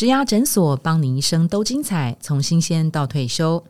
植牙诊所，帮你一生都精彩，从新鲜到退休。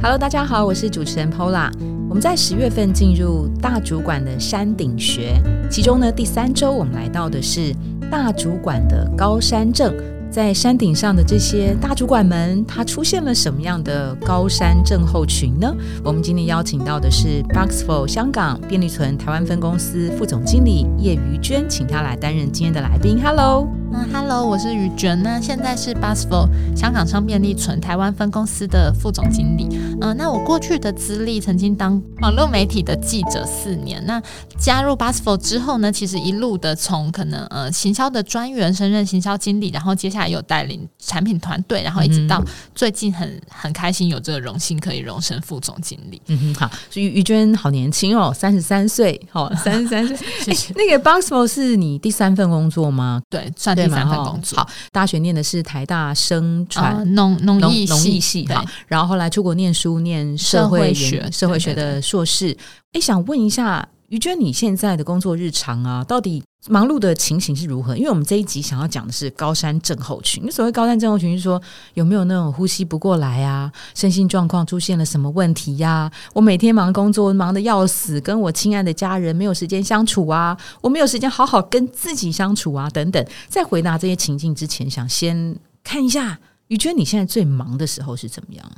Hello，大家好，我是主持人 Pola。我们在十月份进入大主管的山顶学，其中呢第三周我们来到的是大主管的高山症。在山顶上的这些大主管们，他出现了什么样的高山症候群呢？我们今天邀请到的是 Boxful 香港便利存台湾分公司副总经理叶瑜娟，请他来担任今天的来宾。Hello。嗯，Hello，我是于娟那，现在是 b u s f o 香港商便利存台湾分公司的副总经理。嗯，那我过去的资历曾经当网络媒体的记者四年。那加入 b u s f o 之后呢，其实一路的从可能呃行销的专员升任行销经理，然后接下来又带领产品团队，然后一直到最近很很开心有这个荣幸可以荣升副总经理。嗯哼，好，所以于娟好年轻哦，三十三岁，好，三十三岁。那个 b u s f o 是你第三份工作吗？对，算。第三份工作，好，大学念的是台大生传。农农艺农艺系，好，然后后来出国念书，念社会学社会学的硕士。哎，想问一下于娟，你现在的工作日常啊，到底？忙碌的情形是如何？因为我们这一集想要讲的是高山症候群。所谓高山症候群，是说有没有那种呼吸不过来啊，身心状况出现了什么问题呀？我每天忙工作，忙得要死，跟我亲爱的家人没有时间相处啊，我没有时间好好跟自己相处啊，等等。在回答这些情境之前，想先看一下于娟，你现在最忙的时候是怎么样？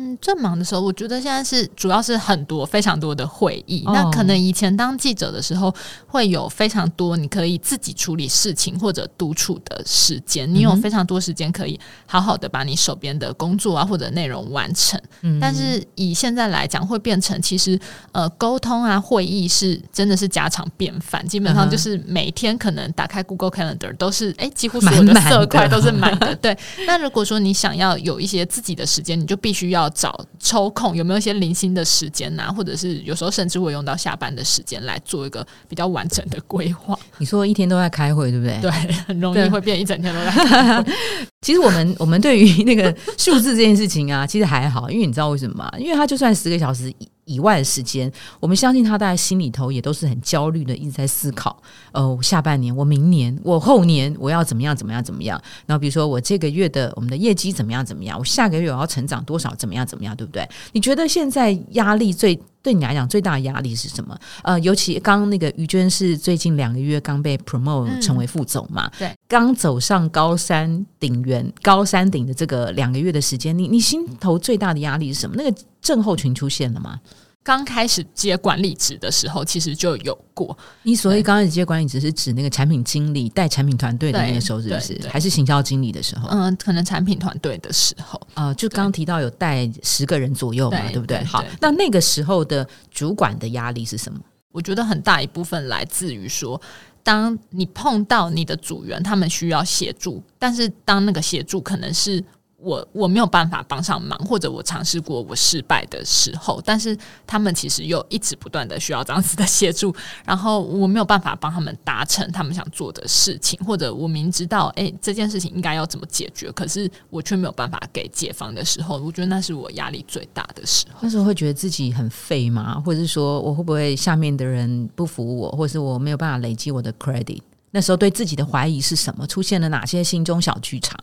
嗯，最忙的时候，我觉得现在是主要是很多非常多的会议。那可能以前当记者的时候，会有非常多你可以自己处理事情或者独处的时间，你有非常多时间可以好好的把你手边的工作啊或者内容完成。但是以现在来讲，会变成其实呃沟通啊会议是真的是家常便饭，基本上就是每天可能打开 Google Calendar 都是哎几乎所有的色块都是满的。对，那如果说你想要有一些自己的时间，你就必须要。要找抽空有没有一些零星的时间呐，或者是有时候甚至会用到下班的时间来做一个比较完整的规划。你说一天都在开会，对不对？对，很容易会变一整天都在。其实我们我们对于那个数字这件事情啊，其实还好，因为你知道为什么吗？因为它就算十个小时。以外的时间，我们相信他大概心里头也都是很焦虑的，一直在思考。呃，下半年，我明年，我后年，我要怎么样，怎么样，怎么样？然后比如说，我这个月的我们的业绩怎么样，怎么样？我下个月我要成长多少，怎么样，怎么样？对不对？你觉得现在压力最对你来讲最大的压力是什么？呃，尤其刚刚那个于娟是最近两个月刚被 promote 成为副总嘛？对，刚走上高山顶原高山顶的这个两个月的时间，你你心头最大的压力是什么？那个症候群出现了吗？刚开始接管理职的时候，其实就有过。你所谓刚开始接管理职，是指那个产品经理带产品团队的那个时候，是不是？还是行销经理的时候？嗯，可能产品团队的时候。呃，就刚刚提到有带十个人左右嘛，对不对？好，那那个时候的主管的压力是什么？我觉得很大一部分来自于说，当你碰到你的组员，他们需要协助，但是当那个协助可能是。我我没有办法帮上忙，或者我尝试过我失败的时候，但是他们其实又一直不断的需要这样子的协助，然后我没有办法帮他们达成他们想做的事情，或者我明知道哎这件事情应该要怎么解决，可是我却没有办法给解放的时候，我觉得那是我压力最大的时候。那时候会觉得自己很废吗？或者是说我会不会下面的人不服我，或者是我没有办法累积我的 credit？那时候对自己的怀疑是什么？出现了哪些心中小剧场？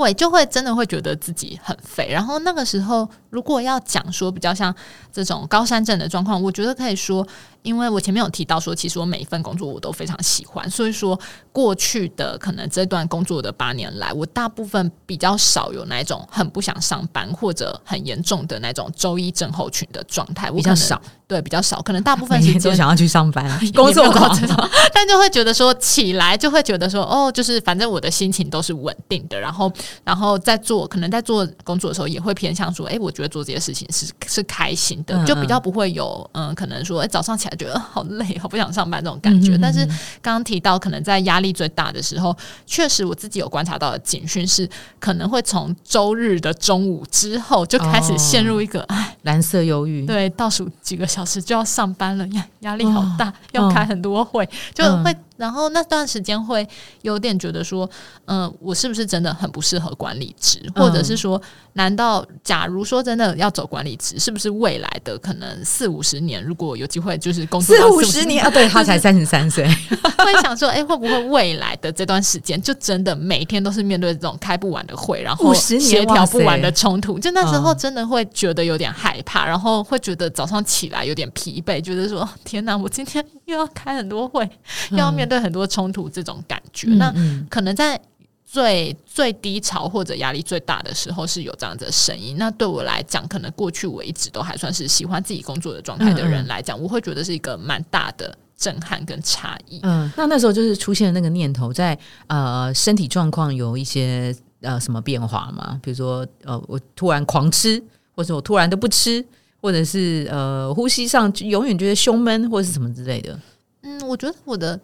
会就会真的会觉得自己很废，然后那个时候如果要讲说比较像这种高山症的状况，我觉得可以说。因为我前面有提到说，其实我每一份工作我都非常喜欢，所以说过去的可能这段工作的八年来，我大部分比较少有那种很不想上班或者很严重的那种周一症候群的状态，我比较少，对，比较少，可能大部分时间都想要去上班，工作狂，但就会觉得说起来就会觉得说，哦，就是反正我的心情都是稳定的，然后然后在做，可能在做工作的时候也会偏向说，哎，我觉得做这些事情是是开心的，就比较不会有嗯，可能说，哎，早上起来。觉得好累，好不想上班这种感觉。但是刚刚提到，可能在压力最大的时候，确实我自己有观察到的警讯是，可能会从周日的中午之后就开始陷入一个哎蓝色忧郁。对，倒数几个小时就要上班了，压，压力好大，要开很多会，就会。然后那段时间会有点觉得说，嗯，我是不是真的很不适合管理职，或者是说，难道假如说真的要走管理职，是不是未来的可能四五十年，如果有机会就是工作四五十年？啊？对他才三十三岁，会想说，哎，会不会未来的这段时间就真的每天都是面对这种开不完的会，然后协调不完的冲突？就那时候真的会觉得有点害怕，然后会觉得早上起来有点疲惫，觉得说，天哪，我今天又要开很多会，又要面对很多冲突，这种感觉，那可能在最最低潮或者压力最大的时候是有这样子的声音。那对我来讲，可能过去我一直都还算是喜欢自己工作的状态的人来讲，我会觉得是一个蛮大的震撼跟差异。嗯，那那时候就是出现那个念头，在呃身体状况有一些呃什么变化吗？比如说呃我突然狂吃，或者我突然都不吃，或者是呃呼吸上永远觉得胸闷，或者是什么之类的。嗯，我觉得我的。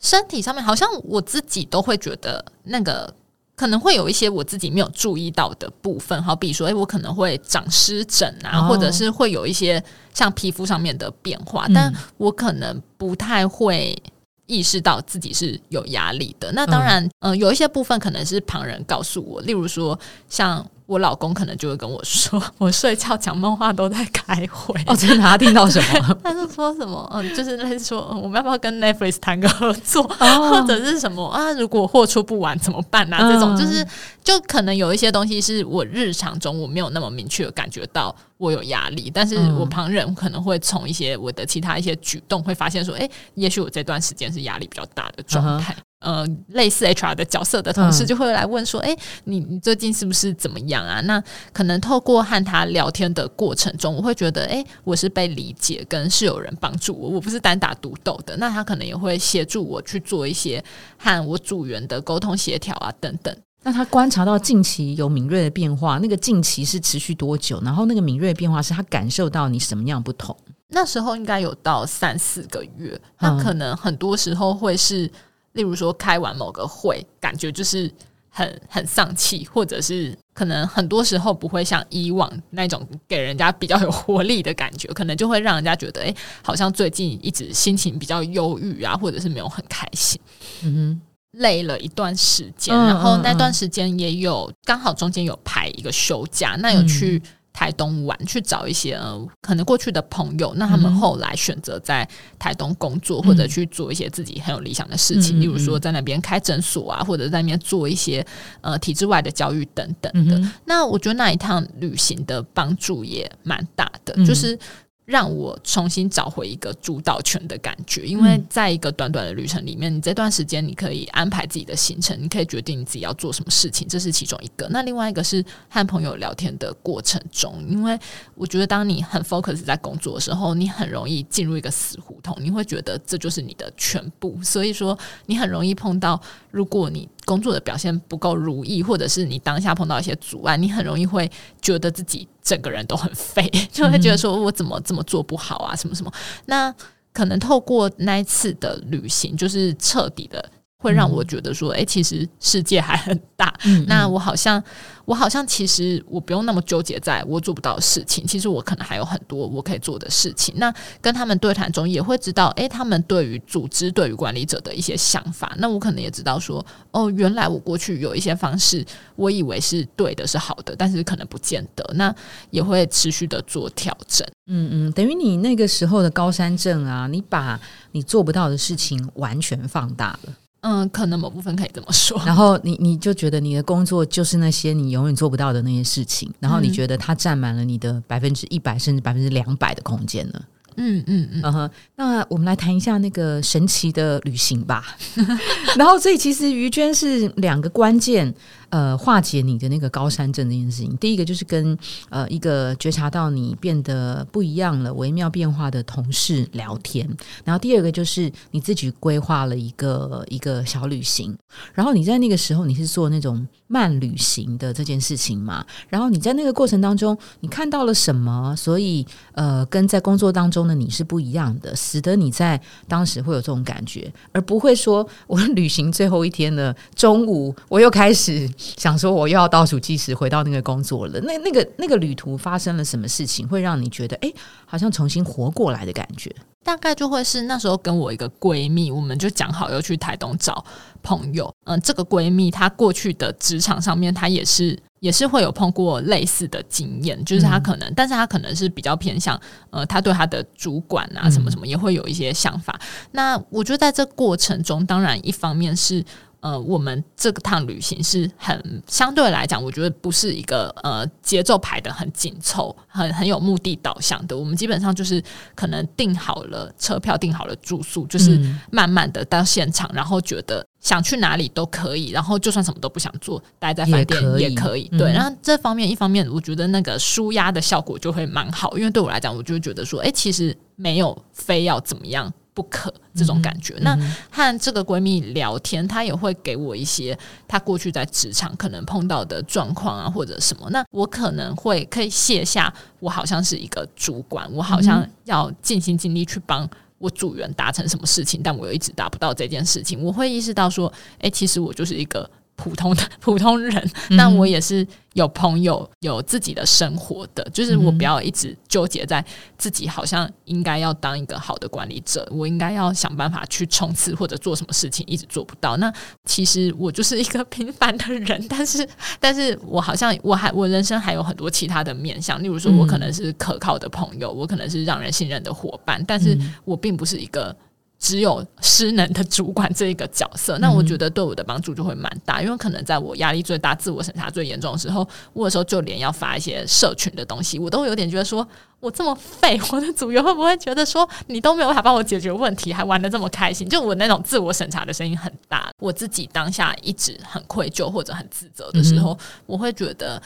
身体上面好像我自己都会觉得那个可能会有一些我自己没有注意到的部分，好比说，哎，我可能会长湿疹啊，或者是会有一些像皮肤上面的变化，但我可能不太会意识到自己是有压力的。那当然，嗯，有一些部分可能是旁人告诉我，例如说像。我老公可能就会跟我说，我睡觉讲梦话都在开会。哦，真的？他听到什么？他是说什么？嗯，就是类似说，我们要不要跟 Netflix 谈个合作，或者是什么啊？如果货出不完怎么办呢？这种就是，就可能有一些东西是我日常中我没有那么明确的感觉到我有压力，但是我旁人可能会从一些我的其他一些举动会发现说，哎，也许我这段时间是压力比较大的状态。呃，类似 HR 的角色的同事就会来问说：“哎，你你最近是不是怎么样啊？”那可能透过和他聊天的过程中，我会觉得，哎，我是被理解，跟是有人帮助我，我不是单打独斗的。那他可能也会协助我去做一些和我组员的沟通协调啊，等等。那他观察到近期有敏锐的变化，那个近期是持续多久？然后那个敏锐变化是他感受到你什么样不同？那时候应该有到三四个月，那可能很多时候会是。例如说，开完某个会，感觉就是很很丧气，或者是可能很多时候不会像以往那种给人家比较有活力的感觉，可能就会让人家觉得，哎，好像最近一直心情比较忧郁啊，或者是没有很开心，嗯哼，累了一段时间，然后那段时间也有刚好中间有排一个休假，那有去。台东玩去找一些呃，可能过去的朋友，那他们后来选择在台东工作，或者去做一些自己很有理想的事情，例如说在那边开诊所啊，或者在那边做一些呃体制外的教育等等的。那我觉得那一趟旅行的帮助也蛮大的，就是。让我重新找回一个主导权的感觉，因为在一个短短的旅程里面，你这段时间你可以安排自己的行程，你可以决定你自己要做什么事情，这是其中一个。那另外一个是和朋友聊天的过程中，因为我觉得当你很 focus 在工作的时候，你很容易进入一个死胡同，你会觉得这就是你的全部，所以说你很容易碰到，如果你工作的表现不够如意，或者是你当下碰到一些阻碍，你很容易会觉得自己。整个人都很废，就会觉得说我怎么这么做不好啊，什么什么。那可能透过那一次的旅行，就是彻底的。会让我觉得说，哎，其实世界还很大。那我好像，我好像其实我不用那么纠结在我做不到的事情。其实我可能还有很多我可以做的事情。那跟他们对谈中也会知道，哎，他们对于组织、对于管理者的一些想法。那我可能也知道说，哦，原来我过去有一些方式，我以为是对的、是好的，但是可能不见得。那也会持续的做调整。嗯嗯，等于你那个时候的高山症啊，你把你做不到的事情完全放大了。嗯，可能某部分可以这么说。然后你你就觉得你的工作就是那些你永远做不到的那些事情，然后你觉得它占满了你的百分之一百甚至百分之两百的空间呢？嗯嗯嗯，嗯哼。那我们来谈一下那个神奇的旅行吧。然后，所以其实于娟是两个关键。呃，化解你的那个高山症这件事情，第一个就是跟呃一个觉察到你变得不一样了、微妙变化的同事聊天，然后第二个就是你自己规划了一个一个小旅行，然后你在那个时候你是做那种慢旅行的这件事情嘛，然后你在那个过程当中你看到了什么？所以呃，跟在工作当中的你是不一样的，使得你在当时会有这种感觉，而不会说我旅行最后一天的中午我又开始。想说我又要倒数计时回到那个工作了，那那个那个旅途发生了什么事情，会让你觉得哎，好像重新活过来的感觉？大概就会是那时候跟我一个闺蜜，我们就讲好要去台东找朋友。嗯，这个闺蜜她过去的职场上面，她也是也是会有碰过类似的经验，就是她可能，但是她可能是比较偏向，呃，她对她的主管啊什么什么也会有一些想法。那我觉得在这过程中，当然一方面是。呃，我们这个趟旅行是很相对来讲，我觉得不是一个呃节奏排的很紧凑、很很有目的导向的。我们基本上就是可能订好了车票、订好了住宿，就是慢慢的到现场，然后觉得想去哪里都可以，然后就算什么都不想做，待在饭店也可以。对，然后这方面一方面，我觉得那个舒压的效果就会蛮好，因为对我来讲，我就会觉得说，哎，其实没有非要怎么样。不可这种感觉。那和这个闺蜜聊天，她也会给我一些她过去在职场可能碰到的状况啊，或者什么。那我可能会可以卸下，我好像是一个主管，我好像要尽心尽力去帮我组员达成什么事情，但我又一直达不到这件事情。我会意识到说，哎，其实我就是一个。普通的 普通人，但我也是有朋友，有自己的生活的，就是我不要一直纠结在自己好像应该要当一个好的管理者，我应该要想办法去冲刺或者做什么事情，一直做不到。那其实我就是一个平凡的人，但是，但是我好像我还我人生还有很多其他的面向，例如说我可能是可靠的朋友，我可能是让人信任的伙伴，但是我并不是一个。只有失能的主管这一个角色，那我觉得对我的帮助就会蛮大，因为可能在我压力最大、自我审查最严重的时候，我有时候就连要发一些社群的东西，我都有点觉得说，我这么废，我的组员会不会觉得说，你都没有办法帮我解决问题，还玩的这么开心？就我那种自我审查的声音很大，我自己当下一直很愧疚或者很自责的时候，我会觉得。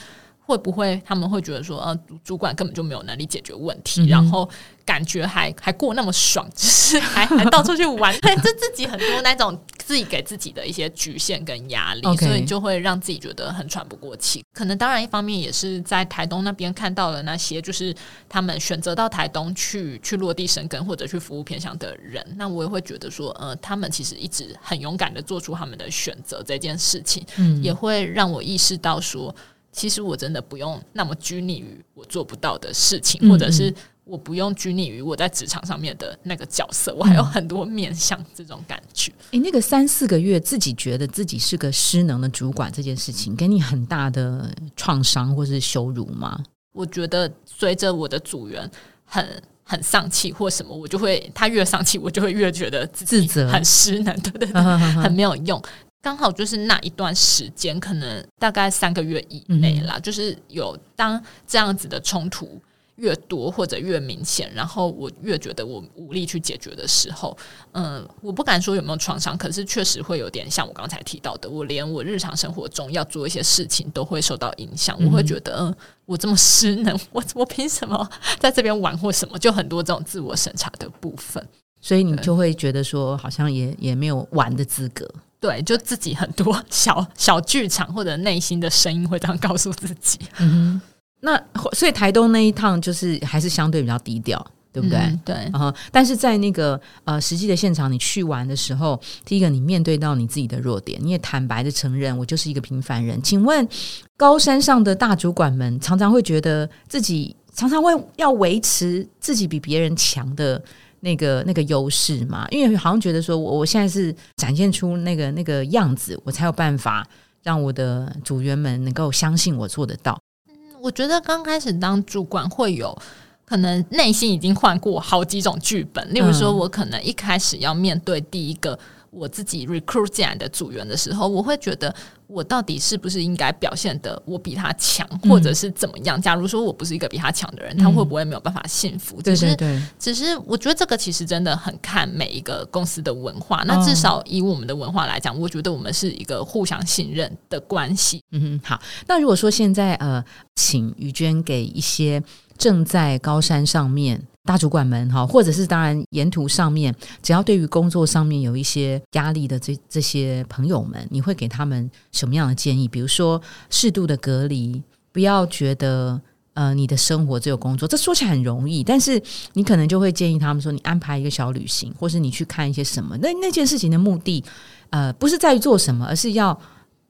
会不会他们会觉得说，呃，主管根本就没有能力解决问题，然后感觉还还过那么爽，就是 还还到处去玩，这自己很多那种自己给自己的一些局限跟压力，所以就会让自己觉得很喘不过气。可能当然一方面也是在台东那边看到了那些，就是他们选择到台东去去落地生根或者去服务偏向的人，那我也会觉得说，呃，他们其实一直很勇敢的做出他们的选择这件事情，嗯，也会让我意识到说。其实我真的不用那么拘泥于我做不到的事情，或者是我不用拘泥于我在职场上面的那个角色，我还有很多面向这种感觉。诶，那个三四个月自己觉得自己是个失能的主管这件事情，给你很大的创伤或是羞辱吗？我觉得随着我的组员很很丧气或什么，我就会他越丧气，我就会越觉得自责，很失能，对对对，很没有用。刚好就是那一段时间，可能大概三个月以内啦，就是有当这样子的冲突越多或者越明显，然后我越觉得我无力去解决的时候，嗯，我不敢说有没有创伤，可是确实会有点像我刚才提到的，我连我日常生活中要做一些事情都会受到影响，我会觉得，嗯，我这么失能，我 我凭什么在这边玩或什么，就很多这种自我审查的部分，所以你就会觉得说，好像也也没有玩的资格。对，就自己很多小小剧场或者内心的声音会这样告诉自己。嗯，那所以台东那一趟就是还是相对比较低调，对不对？对。然后，但是在那个呃实际的现场，你去玩的时候，第一个你面对到你自己的弱点，你也坦白的承认我就是一个平凡人。请问高山上的大主管们常常会觉得自己常常会要维持自己比别人强的。那个那个优势嘛，因为好像觉得说，我我现在是展现出那个那个样子，我才有办法让我的组员们能够相信我做得到。嗯，我觉得刚开始当主管会有可能内心已经换过好几种剧本，例如说，我可能一开始要面对第一个。我自己 recruit 进来的组员的时候，我会觉得我到底是不是应该表现的我比他强，或者是怎么样？假如说我不是一个比他强的人，他会不会没有办法幸福？对对对，只是我觉得这个其实真的很看每一个公司的文化。那至少以我们的文化来讲，我觉得我们是一个互相信任的关系。嗯哼，好。那如果说现在呃，请于娟给一些正在高山上面。大主管们哈，或者是当然沿途上面，只要对于工作上面有一些压力的这这些朋友们，你会给他们什么样的建议？比如说适度的隔离，不要觉得呃你的生活只有工作，这说起来很容易，但是你可能就会建议他们说，你安排一个小旅行，或是你去看一些什么。那那件事情的目的，呃，不是在于做什么，而是要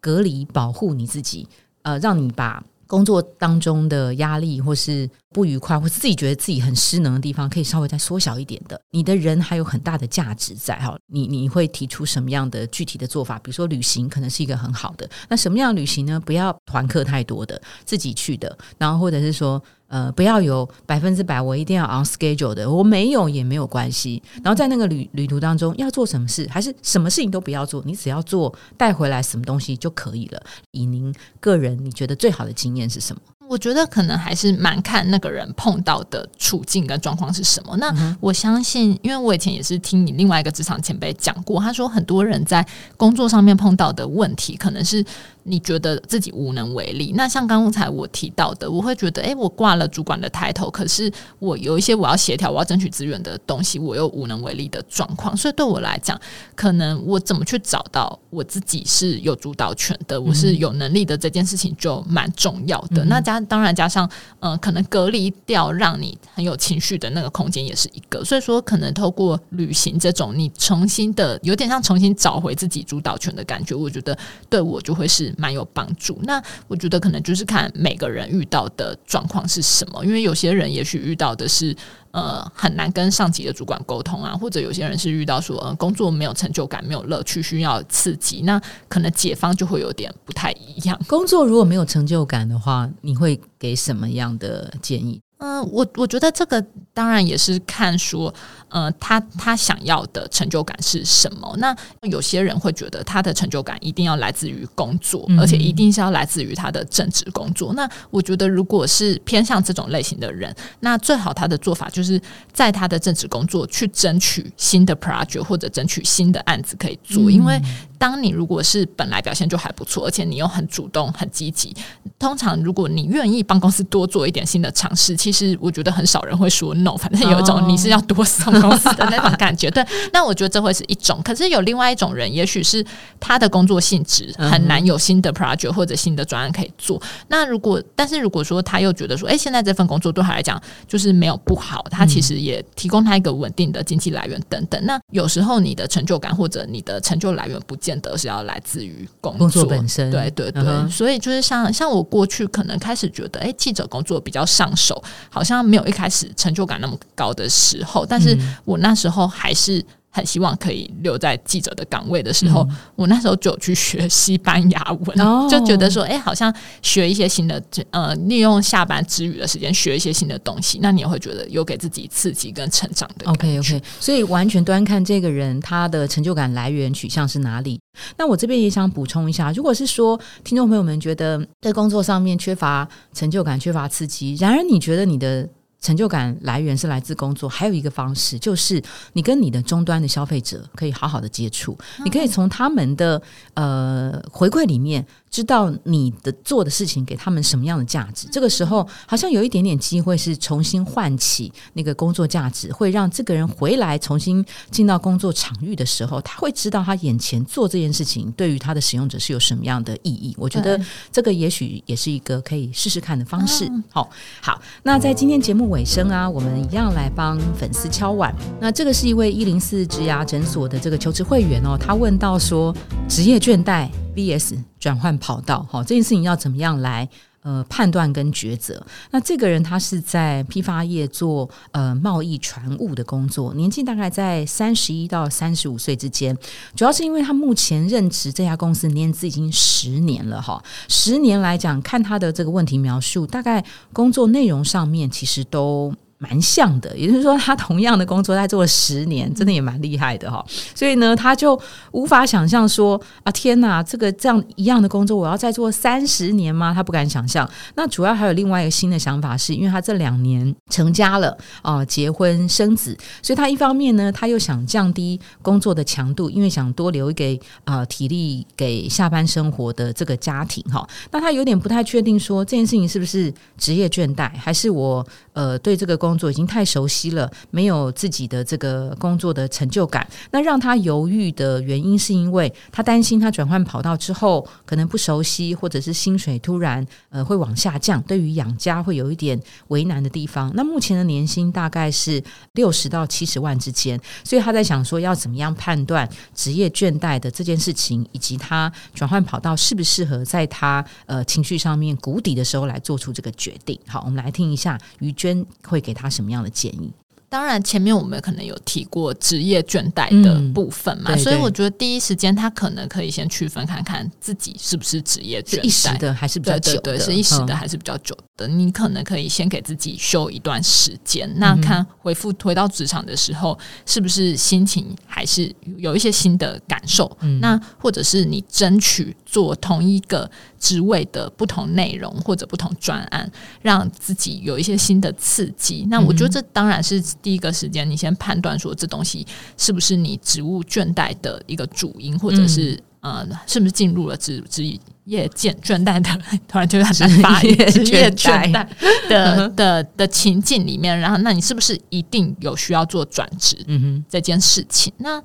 隔离保护你自己，呃，让你把。工作当中的压力，或是不愉快，或是自己觉得自己很失能的地方，可以稍微再缩小一点的。你的人还有很大的价值在哈。你你会提出什么样的具体的做法？比如说旅行，可能是一个很好的。那什么样的旅行呢？不要团客太多的，自己去的。然后或者是说，呃，不要有百分之百我一定要 on schedule 的，我没有也没有关系。然后在那个旅旅途当中要做什么事，还是什么事情都不要做，你只要做带回来什么东西就可以了。以您个人你觉得最好的经验是什么？我觉得可能还是蛮看那个人碰到的处境跟状况是什么。那我相信，因为我以前也是听你另外一个职场前辈讲过，他说很多人在工作上面碰到的问题，可能是。你觉得自己无能为力？那像刚才我提到的，我会觉得，哎，我挂了主管的抬头，可是我有一些我要协调、我要争取资源的东西，我又无能为力的状况。所以对我来讲，可能我怎么去找到我自己是有主导权的，我是有能力的这件事情就蛮重要的。那加当然加上，嗯，可能隔离掉让你很有情绪的那个空间也是一个。所以说，可能透过旅行这种，你重新的有点像重新找回自己主导权的感觉，我觉得对我就会是。蛮有帮助。那我觉得可能就是看每个人遇到的状况是什么，因为有些人也许遇到的是呃很难跟上级的主管沟通啊，或者有些人是遇到说呃工作没有成就感、没有乐趣，需要刺激，那可能解方就会有点不太一样。工作如果没有成就感的话，你会给什么样的建议？嗯，我我觉得这个当然也是看说。呃，他他想要的成就感是什么？那有些人会觉得他的成就感一定要来自于工作，而且一定是要来自于他的正职工作。那我觉得，如果是偏向这种类型的人，那最好他的做法就是在他的正职工作去争取新的 project 或者争取新的案子可以做。因为当你如果是本来表现就还不错，而且你又很主动、很积极，通常如果你愿意帮公司多做一点新的尝试，其实我觉得很少人会说 no。反正有一种你是要多送。公司的那种感觉，对，那我觉得这会是一种。可是有另外一种人，也许是他的工作性质很难有新的 project 或者新的专案可以做。那如果，但是如果说他又觉得说，哎，现在这份工作对他来讲就是没有不好，他其实也提供他一个稳定的经济来源等等。那有时候你的成就感或者你的成就来源，不见得是要来自于工作本身。对对对，所以就是像像我过去可能开始觉得，哎，记者工作比较上手，好像没有一开始成就感那么高的时候，但是。我那时候还是很希望可以留在记者的岗位的时候，我那时候就去学西班牙文，就觉得说，哎，好像学一些新的，呃，利用下班之余的时间学一些新的东西，那你也会觉得有给自己刺激跟成长的。OK OK，所以完全端看这个人他的成就感来源取向是哪里。那我这边也想补充一下，如果是说听众朋友们觉得在工作上面缺乏成就感、缺乏刺激，然而你觉得你的。成就感来源是来自工作，还有一个方式就是你跟你的终端的消费者可以好好的接触，你可以从他们的呃回馈里面。知道你的做的事情给他们什么样的价值，这个时候好像有一点点机会是重新唤起那个工作价值，会让这个人回来重新进到工作场域的时候，他会知道他眼前做这件事情对于他的使用者是有什么样的意义。我觉得这个也许也是一个可以试试看的方式。好，好，那在今天节目尾声啊，我们一样来帮粉丝敲碗。那这个是一位一零四职牙诊所的这个求职会员哦，他问到说职业倦怠。VS 转换跑道，哈，这件事情要怎么样来呃判断跟抉择？那这个人他是在批发业做呃贸易船务的工作，年纪大概在三十一到三十五岁之间，主要是因为他目前任职这家公司年资已经十年了，哈，十年来讲，看他的这个问题描述，大概工作内容上面其实都。蛮像的，也就是说，他同样的工作他做了十年，真的也蛮厉害的哈。所以呢，他就无法想象说啊，天哪，这个这样一样的工作，我要再做三十年吗？他不敢想象。那主要还有另外一个新的想法，是因为他这两年成家了啊，结婚生子，所以他一方面呢，他又想降低工作的强度，因为想多留给啊体力给下班生活的这个家庭哈。那他有点不太确定说这件事情是不是职业倦怠，还是我呃对这个。工作已经太熟悉了，没有自己的这个工作的成就感。那让他犹豫的原因，是因为他担心他转换跑道之后可能不熟悉，或者是薪水突然呃会往下降，对于养家会有一点为难的地方。那目前的年薪大概是六十到七十万之间，所以他在想说要怎么样判断职业倦怠的这件事情，以及他转换跑道适不适合在他呃情绪上面谷底的时候来做出这个决定。好，我们来听一下于娟会给他什么样的建议。当然，前面我们可能有提过职业倦怠的部分嘛，所以我觉得第一时间他可能可以先区分看看自己是不是职业倦怠，一时的还是比较久的，是一时的还是比较久的。你可能可以先给自己休一段时间，那看回复回到职场的时候，是不是心情还是有一些新的感受？那或者是你争取做同一个职位的不同内容或者不同专案，让自己有一些新的刺激。那我觉得这当然是。第一个时间，你先判断说这东西是不是你植物倦怠的一个主因，或者是呃，是不是进入了植职业倦倦怠的，突然就很难发职业倦怠的 的的情境里面，然后那你是不是一定有需要做转职？这件事情那。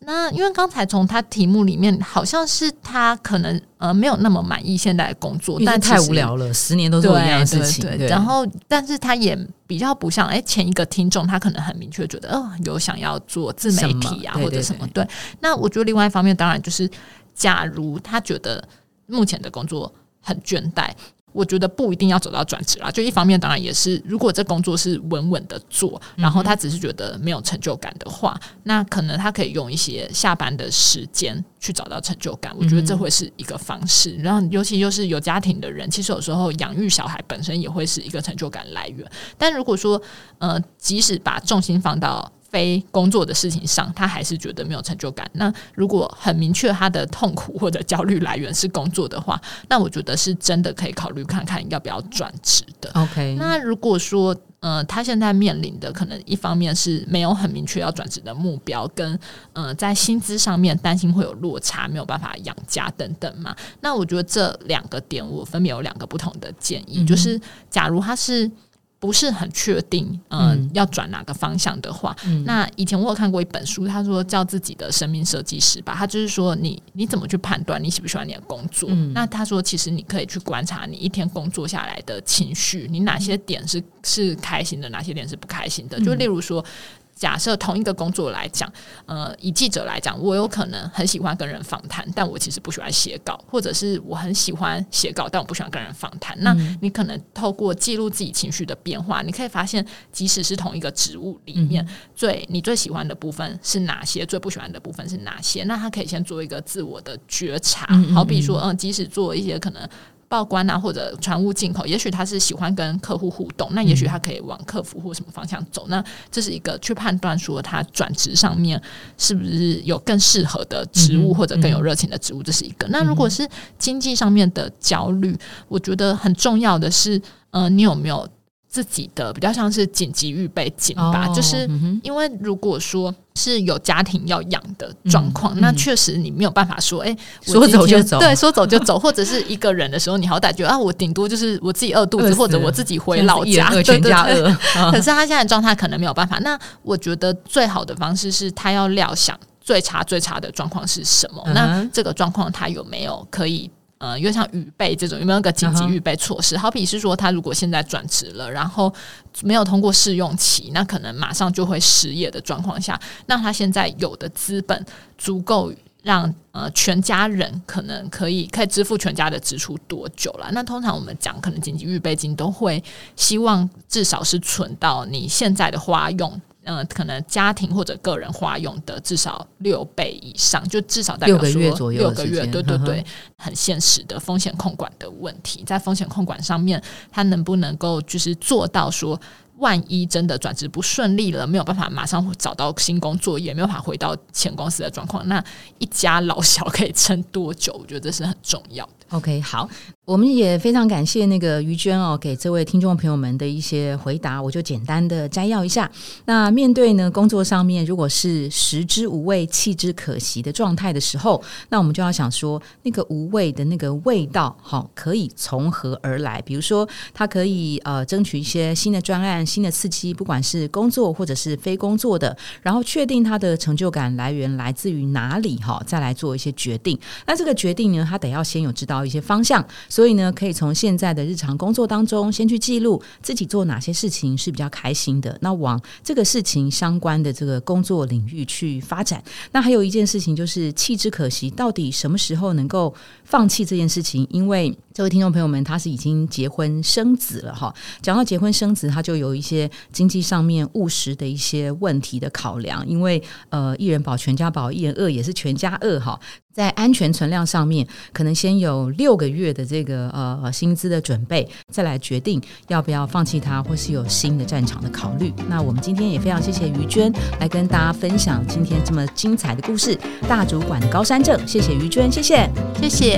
那因为刚才从他题目里面，好像是他可能呃没有那么满意现在的工作，但太无聊了，十年都做一样的事情。然后，但是他也比较不像哎前一个听众，他可能很明确觉得哦有想要做自媒体啊或者什么。对，那我觉得另外一方面，当然就是假如他觉得目前的工作很倦怠。我觉得不一定要走到转职啦，就一方面当然也是，如果这工作是稳稳的做，然后他只是觉得没有成就感的话，那可能他可以用一些下班的时间去找到成就感。我觉得这会是一个方式。然后尤其又是有家庭的人，其实有时候养育小孩本身也会是一个成就感来源。但如果说呃，即使把重心放到非工作的事情上，他还是觉得没有成就感。那如果很明确他的痛苦或者焦虑来源是工作的话，那我觉得是真的可以考虑看看要不要转职的。OK，那如果说呃，他现在面临的可能一方面是没有很明确要转职的目标，跟呃在薪资上面担心会有落差，没有办法养家等等嘛。那我觉得这两个点我分别有两个不同的建议，就是假如他是。不是很确定，嗯，要转哪个方向的话，那以前我有看过一本书，他说叫自己的生命设计师吧，他就是说你你怎么去判断你喜不喜欢你的工作？那他说其实你可以去观察你一天工作下来的情绪，你哪些点是是开心的，哪些点是不开心的？就例如说。假设同一个工作来讲，呃，以记者来讲，我有可能很喜欢跟人访谈，但我其实不喜欢写稿，或者是我很喜欢写稿，但我不喜欢跟人访谈。那你可能透过记录自己情绪的变化，你可以发现，即使是同一个职务里面，最你最喜欢的部分是哪些，最不喜欢的部分是哪些？那他可以先做一个自我的觉察，好比说，嗯，即使做一些可能。报关啊，或者船务进口，也许他是喜欢跟客户互动，那也许他可以往客服或什么方向走。那这是一个去判断说他转职上面是不是有更适合的职务或者更有热情的职务，这是一个。那如果是经济上面的焦虑，我觉得很重要的是，呃，你有没有？自己的比较像是紧急预备金吧，就是因为如果说是有家庭要养的状况，那确实你没有办法说，哎，说走就走，对，说走就走，或者是一个人的时候，你好歹觉得啊，我顶多就是我自己饿肚子，或者我自己回老家，全家饿。可是他现在状态可能没有办法。那我觉得最好的方式是他要料想最差最差的状况是什么，那这个状况他有没有可以。呃，因为像预备这种有没有个紧急预备措施？好比是说，他如果现在转职了，然后没有通过试用期，那可能马上就会失业的状况下，那他现在有的资本足够让呃全家人可能可以可以支付全家的支出多久了？那通常我们讲，可能紧急预备金都会希望至少是存到你现在的花用。嗯，可能家庭或者个人花用的至少六倍以上，就至少代表说六个月，对对对，很现实的风险控管的问题，在风险控管上面，他能不能够就是做到说，万一真的转职不顺利了，没有办法马上找到新工作，也没有办法回到前公司的状况，那一家老小可以撑多久？我觉得这是很重要的。OK，好。我们也非常感谢那个于娟哦，给这位听众朋友们的一些回答，我就简单的摘要一下。那面对呢工作上面，如果是食之无味，弃之可惜的状态的时候，那我们就要想说，那个无味的那个味道，好，可以从何而来？比如说，它可以呃争取一些新的专案、新的刺激，不管是工作或者是非工作的，然后确定它的成就感来源来自于哪里，哈，再来做一些决定。那这个决定呢，它得要先有知道一些方向。所以呢，可以从现在的日常工作当中，先去记录自己做哪些事情是比较开心的，那往这个事情相关的这个工作领域去发展。那还有一件事情就是弃之可惜，到底什么时候能够放弃这件事情？因为这位听众朋友们他是已经结婚生子了哈。讲到结婚生子，他就有一些经济上面务实的一些问题的考量。因为呃，一人保全家保，一人饿也是全家饿哈。在安全存量上面，可能先有六个月的这个呃薪资的准备，再来决定要不要放弃它，或是有新的战场的考虑。那我们今天也非常谢谢于娟来跟大家分享今天这么精彩的故事，大主管的高山症。谢谢于娟，谢谢，谢谢。